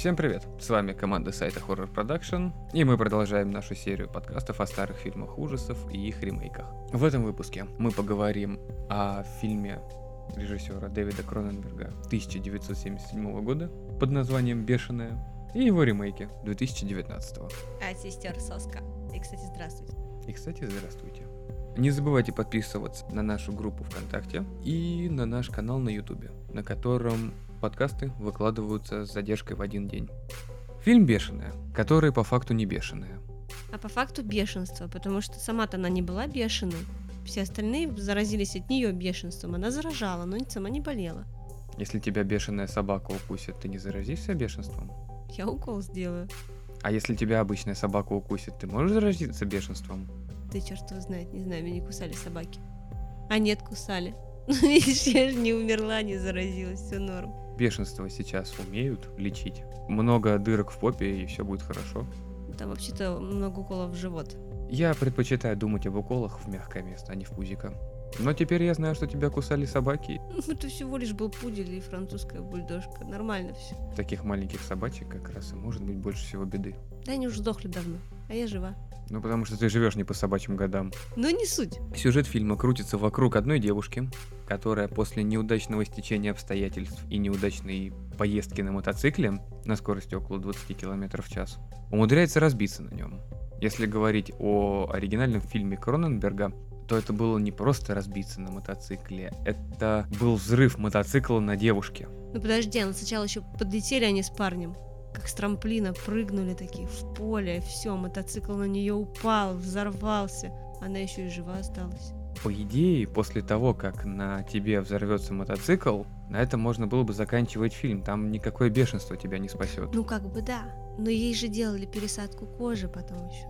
Всем привет! С вами команда сайта Horror Production, и мы продолжаем нашу серию подкастов о старых фильмах ужасов и их ремейках. В этом выпуске мы поговорим о фильме режиссера Дэвида Кроненберга 1977 года под названием «Бешеная» и его ремейке 2019. А сестер Соска. И, кстати, здравствуйте. И, кстати, здравствуйте. Не забывайте подписываться на нашу группу ВКонтакте и на наш канал на Ютубе, на котором подкасты выкладываются с задержкой в один день. Фильм «Бешеная», который по факту не бешеная. А по факту бешенство, потому что сама-то она не была бешеной. Все остальные заразились от нее бешенством. Она заражала, но сама не болела. Если тебя бешеная собака укусит, ты не заразишься бешенством? Я укол сделаю. А если тебя обычная собака укусит, ты можешь заразиться бешенством? Ты черт его знает, не знаю, меня не кусали собаки. А нет, кусали. Ну, видишь, я же не умерла, не заразилась, все норм. Бешенство сейчас умеют лечить. Много дырок в попе, и все будет хорошо. Там вообще-то много уколов в живот. Я предпочитаю думать об уколах в мягкое место, а не в пузико. Но теперь я знаю, что тебя кусали собаки. Это всего лишь был пудель и французская бульдожка. Нормально все. Таких маленьких собачек как раз и может быть больше всего беды. Да они уже сдохли давно, а я жива. Ну, потому что ты живешь не по собачьим годам. Но не суть. Сюжет фильма крутится вокруг одной девушки, которая после неудачного стечения обстоятельств и неудачной поездки на мотоцикле на скорости около 20 км в час умудряется разбиться на нем. Если говорить о оригинальном фильме Кроненберга, то это было не просто разбиться на мотоцикле, это был взрыв мотоцикла на девушке. Ну подожди, она сначала еще подлетели они с парнем как с трамплина прыгнули такие в поле, все, мотоцикл на нее упал, взорвался. Она еще и жива осталась. По идее, после того, как на тебе взорвется мотоцикл, на этом можно было бы заканчивать фильм. Там никакое бешенство тебя не спасет. Ну как бы да. Но ей же делали пересадку кожи потом еще.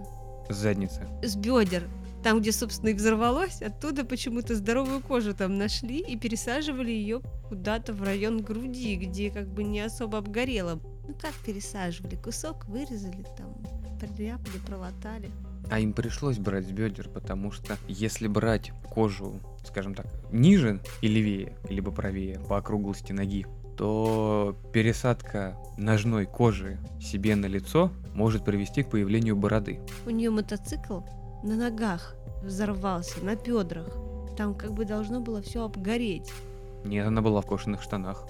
С задницы. С бедер. Там, где, собственно, и взорвалось, оттуда почему-то здоровую кожу там нашли и пересаживали ее куда-то в район груди, где как бы не особо обгорело. Ну как пересаживали? Кусок вырезали там, приляпали, пролатали. А им пришлось брать с бедер, потому что если брать кожу, скажем так, ниже и левее, либо правее по округлости ноги, то пересадка ножной кожи себе на лицо может привести к появлению бороды. У нее мотоцикл на ногах взорвался, на бедрах. Там как бы должно было все обгореть. Нет, она была в кожаных штанах.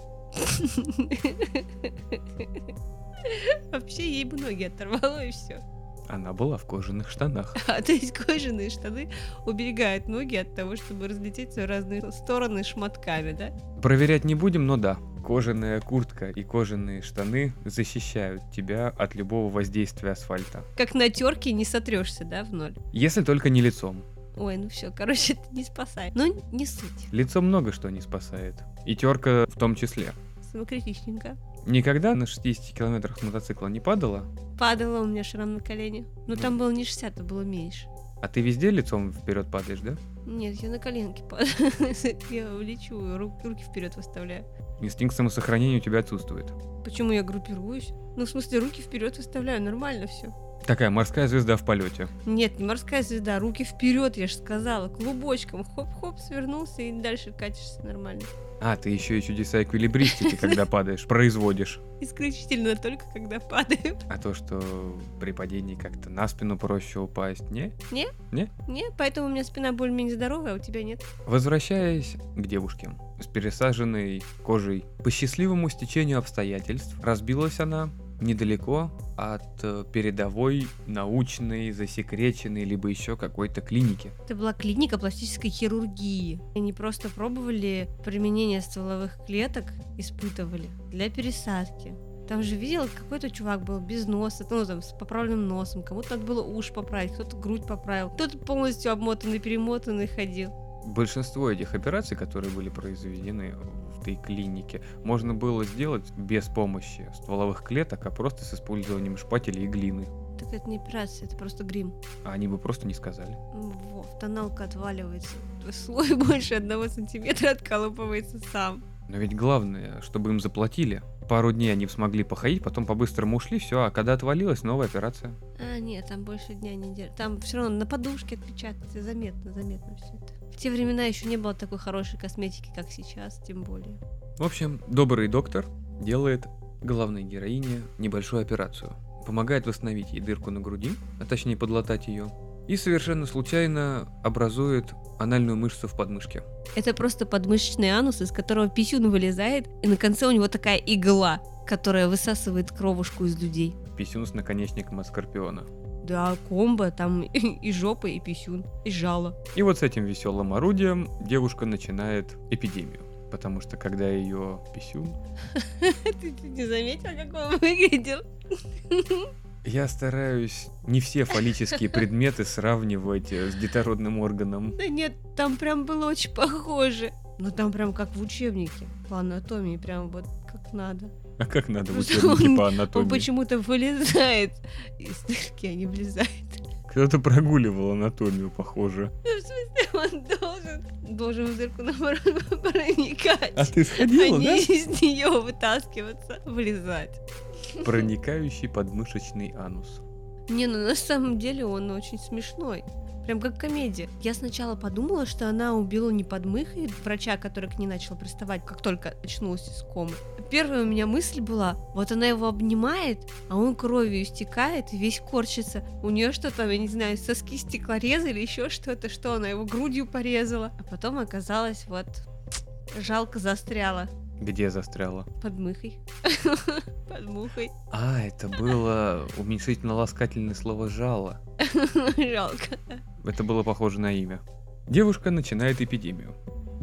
Вообще ей бы ноги оторвало и все. Она была в кожаных штанах. А то есть кожаные штаны уберегают ноги от того, чтобы разлететься в разные стороны шматками, да? Проверять не будем, но да. Кожаная куртка и кожаные штаны защищают тебя от любого воздействия асфальта. Как на терке не сотрешься, да, в ноль? Если только не лицом. Ой, ну все, короче, это не спасает. Но не суть. Лицо много что не спасает. И терка в том числе. Самокритичненько. Никогда на 60 километрах с мотоцикла не падала? Падала у меня шрам на колене. Но там было не 60, а было меньше. А ты везде лицом вперед падаешь, да? Нет, я на коленке падаю. Я лечу, руки вперед выставляю. Инстинкт самосохранения у тебя отсутствует. Почему я группируюсь? Ну, в смысле, руки вперед выставляю, нормально все. Такая морская звезда в полете. Нет, не морская звезда, руки вперед, я же сказала, клубочком, хоп-хоп, свернулся и дальше катишься нормально. А, ты еще и чудеса эквилибристики, когда падаешь, производишь. Исключительно только когда падаю. А то, что при падении как-то на спину проще упасть, не? Не? Не? Не, поэтому у меня спина более-менее здоровая, а у тебя нет. Возвращаясь к девушке с пересаженной кожей, по счастливому стечению обстоятельств разбилась она недалеко от э, передовой научной, засекреченной, либо еще какой-то клиники. Это была клиника пластической хирургии. Они просто пробовали применение стволовых клеток, испытывали для пересадки. Там же видел, какой-то чувак был без носа, ну там с поправленным носом, кому-то надо было уши поправить, кто-то грудь поправил, кто-то полностью обмотанный, перемотанный ходил. Большинство этих операций, которые были произведены этой клинике, можно было сделать без помощи стволовых клеток, а просто с использованием шпателя и глины. Так это не операция, это просто грим. А они бы просто не сказали. Вов, тоналка отваливается. Слой больше одного сантиметра откалывается сам. Но ведь главное, чтобы им заплатили. Пару дней они смогли походить, потом по-быстрому ушли, все, а когда отвалилась, новая операция. А, нет, там больше дня не держит. Там все равно на подушке отпечатается, заметно, заметно все это. В те времена еще не было такой хорошей косметики, как сейчас, тем более. В общем, добрый доктор делает главной героине небольшую операцию. Помогает восстановить ей дырку на груди, а точнее подлатать ее, и совершенно случайно образует анальную мышцу в подмышке. Это просто подмышечный анус, из которого писюн вылезает, и на конце у него такая игла, которая высасывает кровушку из людей. Писюн с наконечником от скорпиона. Да, комбо, там и жопа, и писюн, и жало. И вот с этим веселым орудием девушка начинает эпидемию. Потому что когда ее писюн... Ты не заметил, как он выглядел? Я стараюсь не все фаллические предметы сравнивать э, с детородным органом. Да нет, там прям было очень похоже. Ну там прям как в учебнике по анатомии, прям вот как надо. А как надо в учебнике он- по Он анатомии? почему-то вылезает из дырки, а не влезает. Кто-то прогуливал анатомию, похоже. Ну, в смысле, он должен, должен в дырку наоборот проникать. А ты а сходила, да? не из нее вытаскиваться, влезать. Проникающий подмышечный анус. Не, ну на самом деле он очень смешной. Прям как комедия. Я сначала подумала, что она убила не подмыхой врача, который к ней начал приставать, как только очнулась из комы. Первая у меня мысль была, вот она его обнимает, а он кровью истекает и весь корчится. У нее что там, я не знаю, соски стеклореза или еще что-то, что она его грудью порезала. А потом оказалось, вот, жалко застряла Где застряла? под мыхой. Под мухой. А, это было уменьшительно-ласкательное слово «жало». Жалко. Это было похоже на имя. Девушка начинает эпидемию.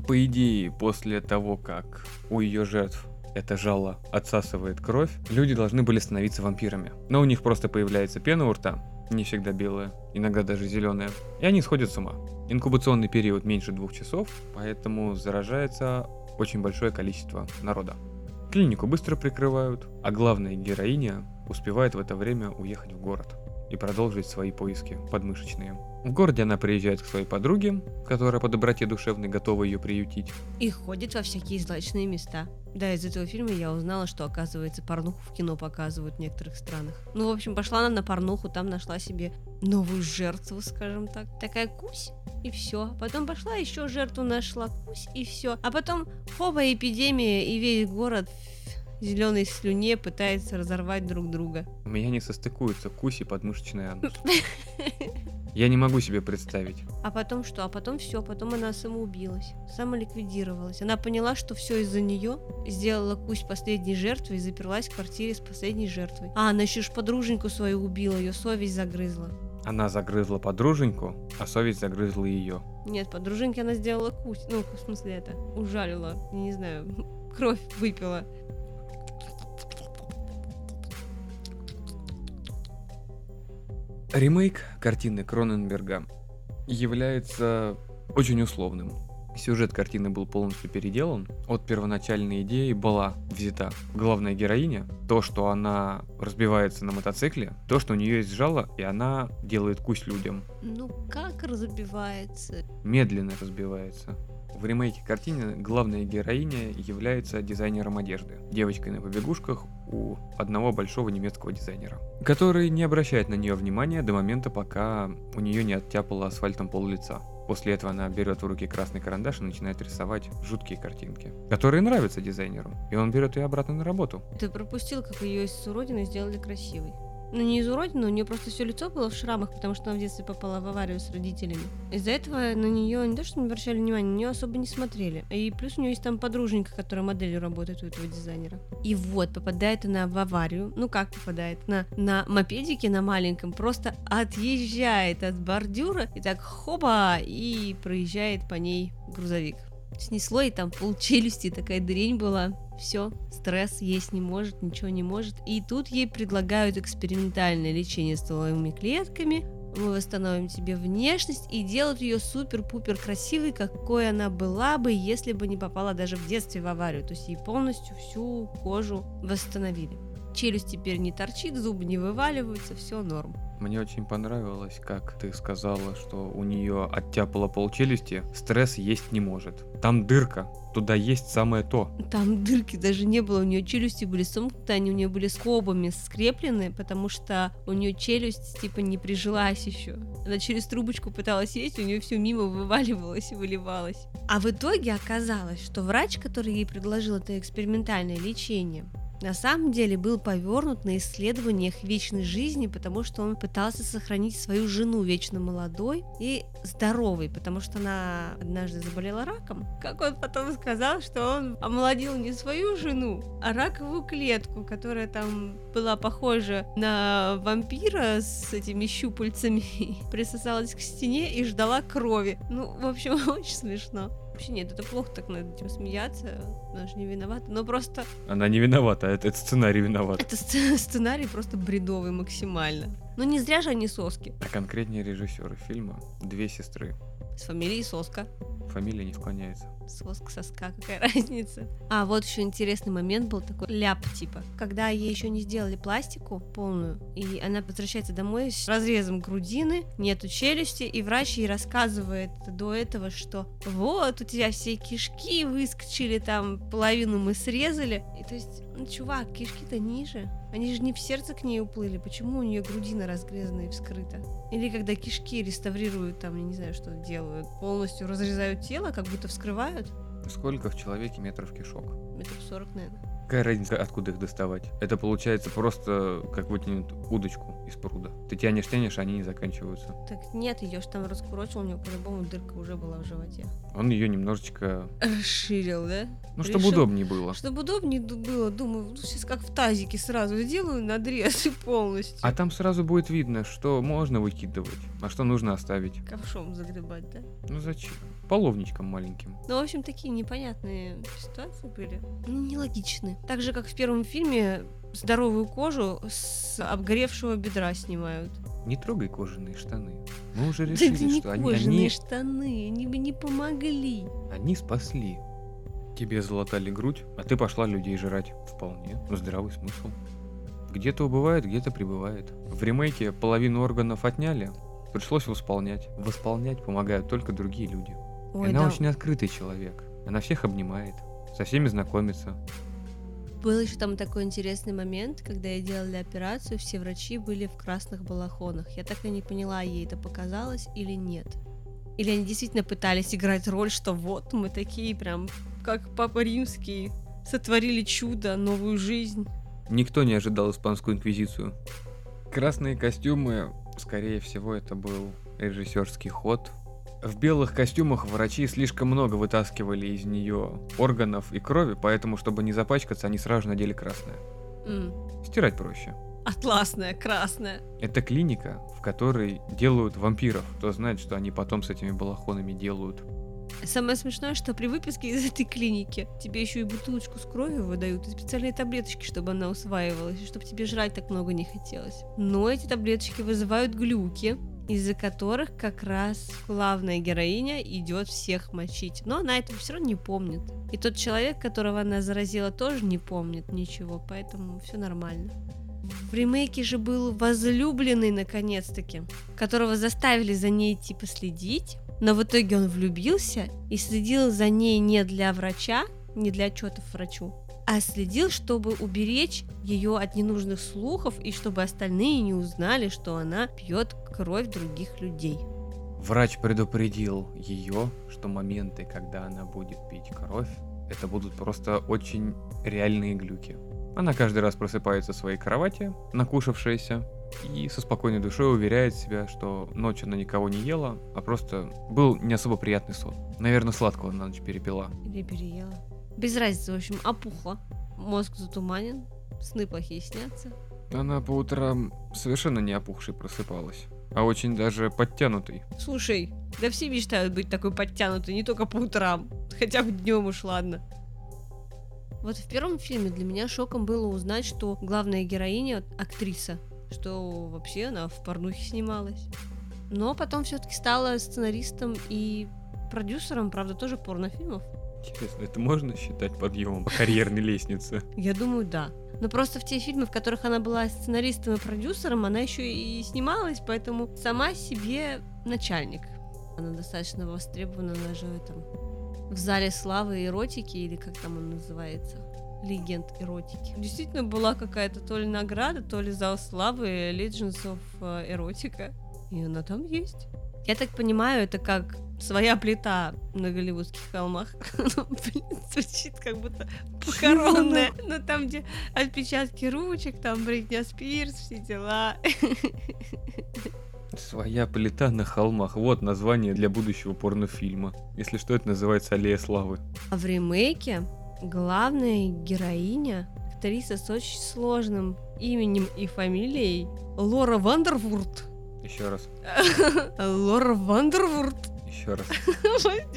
По идее, после того, как у ее жертв это жало отсасывает кровь, люди должны были становиться вампирами. Но у них просто появляется пена у рта, не всегда белая, иногда даже зеленая, и они сходят с ума. Инкубационный период меньше двух часов, поэтому заражается очень большое количество народа. Клинику быстро прикрывают, а главная героиня успевает в это время уехать в город и продолжить свои поиски подмышечные. В городе она приезжает к своей подруге, которая по доброте душевной готова ее приютить. И ходит во всякие злачные места. Да, из этого фильма я узнала, что, оказывается, порнуху в кино показывают в некоторых странах. Ну, в общем, пошла она на порнуху, там нашла себе новую жертву, скажем так. Такая кусь, и все. Потом пошла еще жертву нашла, кусь, и все. А потом, хоба, эпидемия, и весь город зеленой слюне пытается разорвать друг друга. У меня не состыкуются кусь и подмышечный анус. Я не могу себе представить. А потом что? А потом все, потом она самоубилась, самоликвидировалась. Она поняла, что все из-за нее, сделала кусь последней жертвой и заперлась в квартире с последней жертвой. А, она еще ж подруженьку свою убила, ее совесть загрызла. Она загрызла подруженьку, а совесть загрызла ее. Нет, подруженьке она сделала кусь, ну, в смысле это, ужалила, не знаю, кровь выпила. Ремейк картины Кроненберга является очень условным. Сюжет картины был полностью переделан. От первоначальной идеи была взята главная героиня, то, что она разбивается на мотоцикле, то, что у нее есть жало, и она делает кусь людям. Ну, как разбивается? Медленно разбивается. В ремейке картины главная героиня является дизайнером одежды, девочкой на побегушках у одного большого немецкого дизайнера, который не обращает на нее внимания до момента, пока у нее не оттяпало асфальтом пол лица. После этого она берет в руки красный карандаш и начинает рисовать жуткие картинки, которые нравятся дизайнеру, и он берет ее обратно на работу. Ты пропустил, как ее из уродины сделали красивой. Ну, не из уродины, у нее просто все лицо было в шрамах, потому что она в детстве попала в аварию с родителями. Из-за этого на нее не то, что не обращали внимания, на нее особо не смотрели. И плюс у нее есть там подруженька, которая моделью работает у этого дизайнера. И вот, попадает она в аварию. Ну, как попадает? На, на мопедике на маленьком просто отъезжает от бордюра и так хоба, и проезжает по ней грузовик. Снесло, и там пол челюсти, такая дрень была. Все, стресс есть не может, ничего не может. И тут ей предлагают экспериментальное лечение стволовыми клетками. Мы восстановим тебе внешность и делают ее супер-пупер красивой, какой она была бы, если бы не попала даже в детстве в аварию. То есть ей полностью всю кожу восстановили. Челюсть теперь не торчит, зубы не вываливаются, все норм. Мне очень понравилось, как ты сказала, что у нее оттяпало пол челюсти, стресс есть не может. Там дырка, туда есть самое то. Там дырки даже не было, у нее челюсти были сомкнуты, они у нее были скобами скреплены, потому что у нее челюсть типа не прижилась еще. Она через трубочку пыталась есть, у нее все мимо вываливалось и выливалось. А в итоге оказалось, что врач, который ей предложил это экспериментальное лечение, на самом деле был повернут на исследованиях вечной жизни, потому что он пытался сохранить свою жену вечно молодой и здоровой, потому что она однажды заболела раком. Как он потом сказал, что он омолодил не свою жену, а раковую клетку, которая там была похожа на вампира с этими щупальцами, присосалась к стене и ждала крови. Ну, в общем, очень смешно. Вообще нет, это плохо так над этим смеяться, она же не виновата, но просто... Она не виновата, это, это сценарий виноват. Это сц- сценарий просто бредовый максимально. Ну не зря же они соски. А конкретнее режиссеры фильма «Две сестры». С фамилией Соска. Фамилия не склоняется. Соск, соска, какая разница. А, вот еще интересный момент был такой ляп типа. Когда ей еще не сделали пластику полную, и она возвращается домой с разрезом грудины, нету челюсти, и врач ей рассказывает до этого, что вот, у тебя все кишки выскочили, там половину мы срезали. И то есть, ну, чувак, кишки-то ниже. Они же не в сердце к ней уплыли. Почему у нее грудина разгрезана и вскрыта? Или когда кишки реставрируют, там, я не знаю, что делают, полностью разрезают тело, как будто вскрывают. Сколько в человеке метров кишок? Метров сорок, наверное. Какая разница, откуда их доставать? Это получается просто как вытянуть удочку из пруда. Ты тянешь, тянешь, а они не заканчиваются. Так нет, ее ж там раскурочил, у нее по-любому дырка уже была в животе. Он ее немножечко... Расширил, да? Ну, чтобы Решил- удобнее было. Чтобы удобнее было, думаю, ну, сейчас как в тазике сразу сделаю надрез и полностью. А там сразу будет видно, что можно выкидывать, а что нужно оставить. Ковшом загребать, да? Ну зачем? Половничком маленьким. Ну, в общем, такие непонятные ситуации были. Ну, нелогичны. Так же, как в первом фильме здоровую кожу с обгоревшего бедра снимают. Не трогай кожаные штаны. Мы уже Да решили, не что они, кожаные они, штаны, они бы не помогли. они спасли. Тебе залатали грудь, а ты пошла людей жрать. Вполне. Здравый смысл. Где-то убывает, где-то прибывает. В ремейке половину органов отняли, пришлось восполнять. Восполнять помогают только другие люди. Ой, Она да. очень открытый человек. Она всех обнимает, со всеми знакомится. Был еще там такой интересный момент, когда ей делали операцию, все врачи были в красных балахонах. Я так и не поняла, ей это показалось или нет. Или они действительно пытались играть роль, что вот мы такие прям, как Папа Римский, сотворили чудо, новую жизнь. Никто не ожидал испанскую инквизицию. Красные костюмы, скорее всего, это был режиссерский ход. В белых костюмах врачи слишком много вытаскивали из нее органов и крови, поэтому, чтобы не запачкаться, они сразу надели красное. М, Стирать проще. Атласная, красная. Это клиника, в которой делают вампиров. Кто знает, что они потом с этими балахонами делают. Самое смешное, что при выписке из этой клиники тебе еще и бутылочку с кровью выдают, и специальные таблеточки, чтобы она усваивалась, и чтобы тебе жрать так много не хотелось. Но эти таблеточки вызывают глюки, из-за которых как раз главная героиня идет всех мочить. Но она этого все равно не помнит. И тот человек, которого она заразила, тоже не помнит ничего, поэтому все нормально. В ремейке же был возлюбленный, наконец-таки, которого заставили за ней типа следить, но в итоге он влюбился и следил за ней не для врача, не для отчетов врачу, а следил, чтобы уберечь ее от ненужных слухов и чтобы остальные не узнали, что она пьет кровь других людей. Врач предупредил ее, что моменты, когда она будет пить кровь, это будут просто очень реальные глюки. Она каждый раз просыпается в своей кровати, накушавшаяся, и со спокойной душой уверяет себя, что ночью она никого не ела, а просто был не особо приятный сон. Наверное, сладкого на ночь перепила. Или переела. Без разницы, в общем, опухла. Мозг затуманен, сны плохие снятся. Она по утрам совершенно не опухшей просыпалась, а очень даже подтянутой. Слушай, да все мечтают быть такой подтянутой, не только по утрам. Хотя бы днем уж ладно. Вот в первом фильме для меня шоком было узнать, что главная героиня актриса, что вообще она в порнухе снималась. Но потом все-таки стала сценаристом и продюсером, правда, тоже порнофильмов. Интересно, это можно считать подъемом по карьерной лестнице? Я думаю, да. Но просто в те фильмы, в которых она была сценаристом и продюсером, она еще и снималась, поэтому сама себе начальник. Она достаточно востребована даже в этом в зале славы эротики, или как там он называется, легенд эротики. Действительно была какая-то то ли награда, то ли зал славы Legends of э, Erotica. И она там есть. Я так понимаю, это как своя плита на голливудских холмах. Ну, блин, звучит как будто похоронная. Ну, там, где отпечатки ручек, там Бритня Спирс, все дела. Своя плита на холмах. Вот название для будущего порнофильма. Если что, это называется Аллея Славы. А в ремейке главная героиня актриса с очень сложным именем и фамилией Лора Вандервурд. Еще раз. Лора Вандервурд. Еще раз.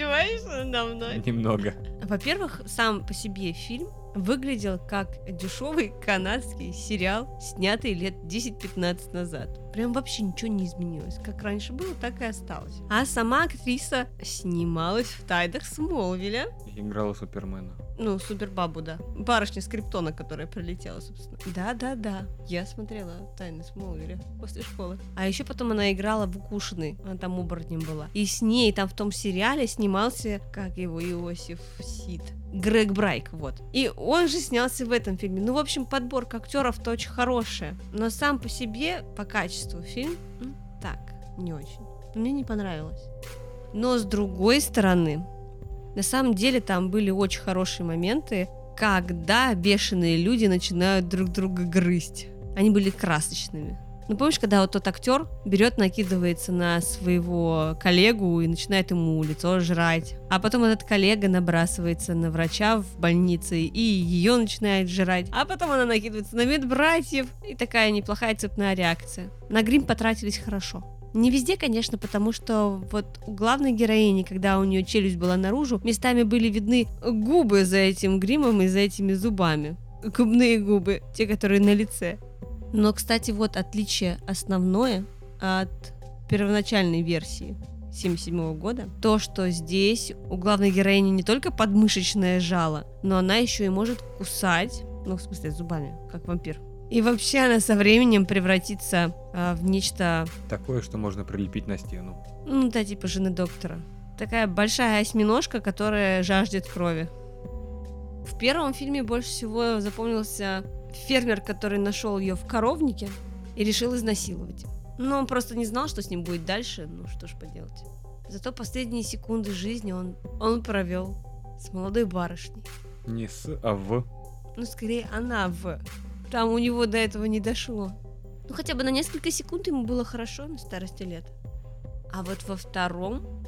Издеваешься надо мной? Немного. Во-первых, сам по себе фильм выглядел как дешевый канадский сериал, снятый лет 10-15 назад. Прям вообще ничего не изменилось. Как раньше было, так и осталось. А сама актриса снималась в «Тайнах Смолвиля». Играла Супермена. Ну, Супербабу, да. Барышня Скриптона, которая пролетела, собственно. Да-да-да. Я смотрела «Тайны Смолвиля» после школы. А еще потом она играла в «Укушенный». Она там оборотнем была. И с ней там в том сериале снимался, как его, Иосиф Сид. Грег Брайк, вот. И он же снялся в этом фильме. Ну, в общем, подборка актеров-то очень хорошая. Но сам по себе, по качеству фильм, так, не очень. Мне не понравилось. Но с другой стороны, на самом деле там были очень хорошие моменты, когда бешеные люди начинают друг друга грызть. Они были красочными. Ну, помнишь, когда вот тот актер берет, накидывается на своего коллегу и начинает ему лицо жрать. А потом этот коллега набрасывается на врача в больнице и ее начинает жрать. А потом она накидывается на медбратьев. И такая неплохая цепная реакция. На грим потратились хорошо. Не везде, конечно, потому что вот у главной героини, когда у нее челюсть была наружу, местами были видны губы за этим гримом и за этими зубами. Губные губы, те, которые на лице. Но, кстати, вот отличие основное от первоначальной версии 77 года, то, что здесь у главной героини не только подмышечное жало, но она еще и может кусать, ну, в смысле, зубами, как вампир. И вообще она со временем превратится а, в нечто... Такое, что можно прилепить на стену. Ну да, типа жены доктора. Такая большая осьминожка, которая жаждет крови. В первом фильме больше всего запомнился фермер, который нашел ее в коровнике и решил изнасиловать. Но он просто не знал, что с ним будет дальше, ну что ж поделать. Зато последние секунды жизни он, он провел с молодой барышней. Не с, а в. Ну, скорее, она в. Там у него до этого не дошло. Ну, хотя бы на несколько секунд ему было хорошо на старости лет. А вот во втором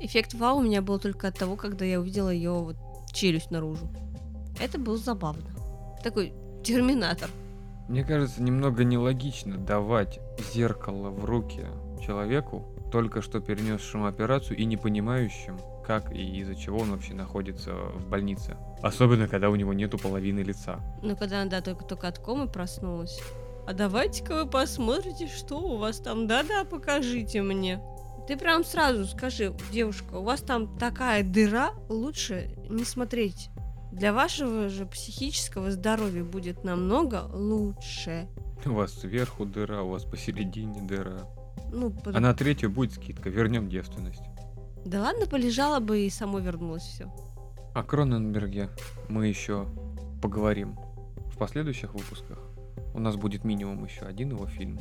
эффект вау у меня был только от того, когда я увидела ее вот челюсть наружу. Это было забавно. Такой терминатор. Мне кажется, немного нелогично давать зеркало в руки человеку, только что перенесшему операцию и не понимающим, как и из-за чего он вообще находится в больнице. Особенно, когда у него нету половины лица. Ну, когда она, да, только-только от комы проснулась. А давайте-ка вы посмотрите, что у вас там. Да-да, покажите мне. Ты прям сразу скажи, девушка, у вас там такая дыра, лучше не смотреть. Для вашего же психического здоровья будет намного лучше. У вас сверху дыра, у вас посередине дыра. Ну, под... А на третью будет скидка, вернем девственность. Да ладно, полежала бы и само вернулось все. О Кроненберге мы еще поговорим в последующих выпусках. У нас будет минимум еще один его фильм.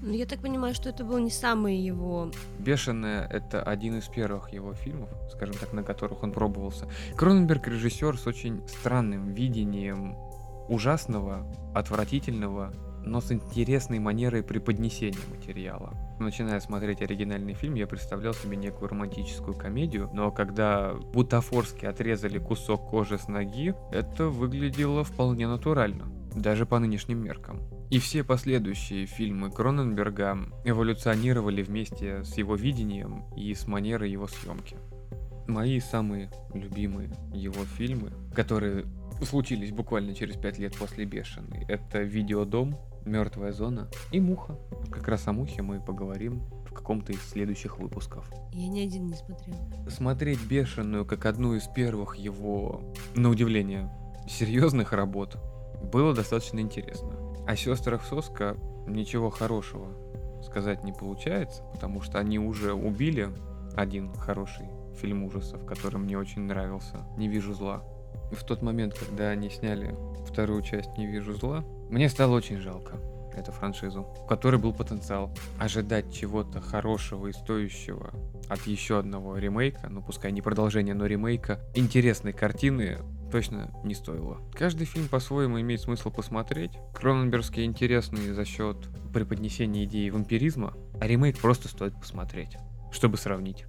Ну, я так понимаю, что это был не самый его... «Бешеная» — это один из первых его фильмов, скажем так, на которых он пробовался. Кроненберг — режиссер с очень странным видением ужасного, отвратительного, но с интересной манерой преподнесения материала. Начиная смотреть оригинальный фильм, я представлял себе некую романтическую комедию, но когда бутафорски отрезали кусок кожи с ноги, это выглядело вполне натурально, даже по нынешним меркам. И все последующие фильмы Кроненберга эволюционировали вместе с его видением и с манерой его съемки. Мои самые любимые его фильмы, которые случились буквально через пять лет после «Бешеный», это «Видеодом», Мертвая зона и муха. Как раз о мухе мы поговорим в каком-то из следующих выпусков. Я ни один не смотрел. Смотреть бешеную как одну из первых его, на удивление, серьезных работ было достаточно интересно. О сестрах Соска ничего хорошего сказать не получается, потому что они уже убили один хороший фильм ужасов, который мне очень нравился. Не вижу зла. В тот момент, когда они сняли вторую часть «Не вижу зла», мне стало очень жалко. эту франшизу, в которой был потенциал. Ожидать чего-то хорошего и стоящего от еще одного ремейка, ну пускай не продолжение, но ремейка, интересной картины точно не стоило. Каждый фильм по-своему имеет смысл посмотреть. Кроненбергский интересный за счет преподнесения идеи вампиризма, а ремейк просто стоит посмотреть, чтобы сравнить.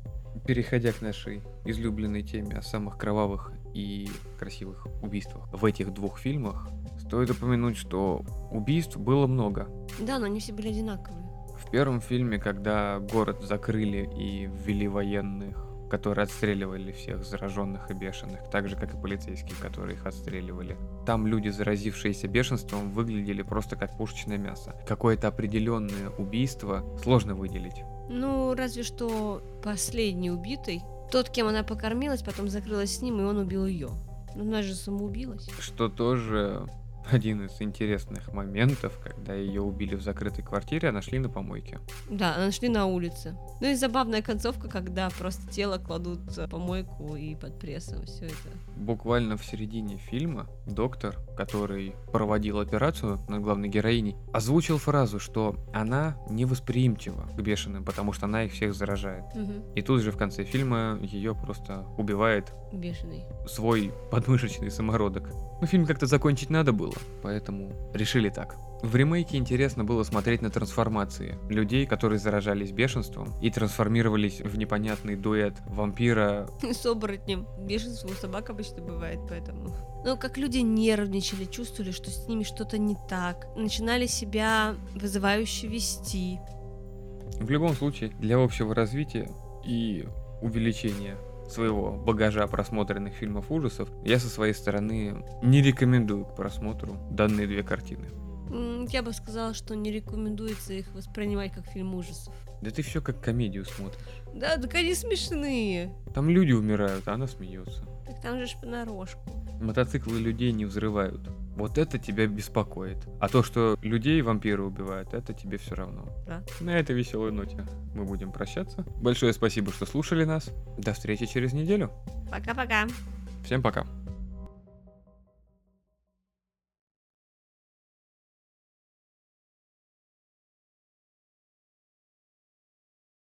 Переходя к нашей излюбленной теме о самых кровавых и красивых убийствах в этих двух фильмах, стоит упомянуть, что убийств было много. Да, но они все были одинаковые. В первом фильме, когда город закрыли и ввели военных которые отстреливали всех зараженных и бешеных, так же, как и полицейские, которые их отстреливали. Там люди, заразившиеся бешенством, выглядели просто как пушечное мясо. Какое-то определенное убийство сложно выделить. Ну, разве что последний убитый, тот, кем она покормилась, потом закрылась с ним, и он убил ее. Ну, она же самоубилась. Что тоже один из интересных моментов, когда ее убили в закрытой квартире, а нашли на помойке. Да, нашли на улице. Ну и забавная концовка, когда просто тело кладут в помойку и под прессом, все это. Буквально в середине фильма доктор, который проводил операцию над главной героиней, озвучил фразу, что она невосприимчива к бешеным, потому что она их всех заражает. Угу. И тут же в конце фильма ее просто убивает Бешеный. свой подмышечный самородок. Ну, фильм как-то закончить надо было, поэтому решили так. В ремейке интересно было смотреть на трансформации людей, которые заражались бешенством и трансформировались в непонятный дуэт вампира. С оборотнем. Бешенство у собак обычно бывает, поэтому... Ну, как люди нервничали, чувствовали, что с ними что-то не так. Начинали себя вызывающе вести. В любом случае, для общего развития и увеличения своего багажа просмотренных фильмов ужасов, я со своей стороны не рекомендую к просмотру данные две картины. Я бы сказала, что не рекомендуется их воспринимать как фильм ужасов. Да ты все как комедию смотришь. Да, так они смешные. Там люди умирают, а она смеется. Так там же ж понарошку. Мотоциклы людей не взрывают. Вот это тебя беспокоит. А то, что людей вампиры убивают, это тебе все равно. Да. На этой веселой ноте мы будем прощаться. Большое спасибо, что слушали нас. До встречи через неделю. Пока-пока. Всем пока.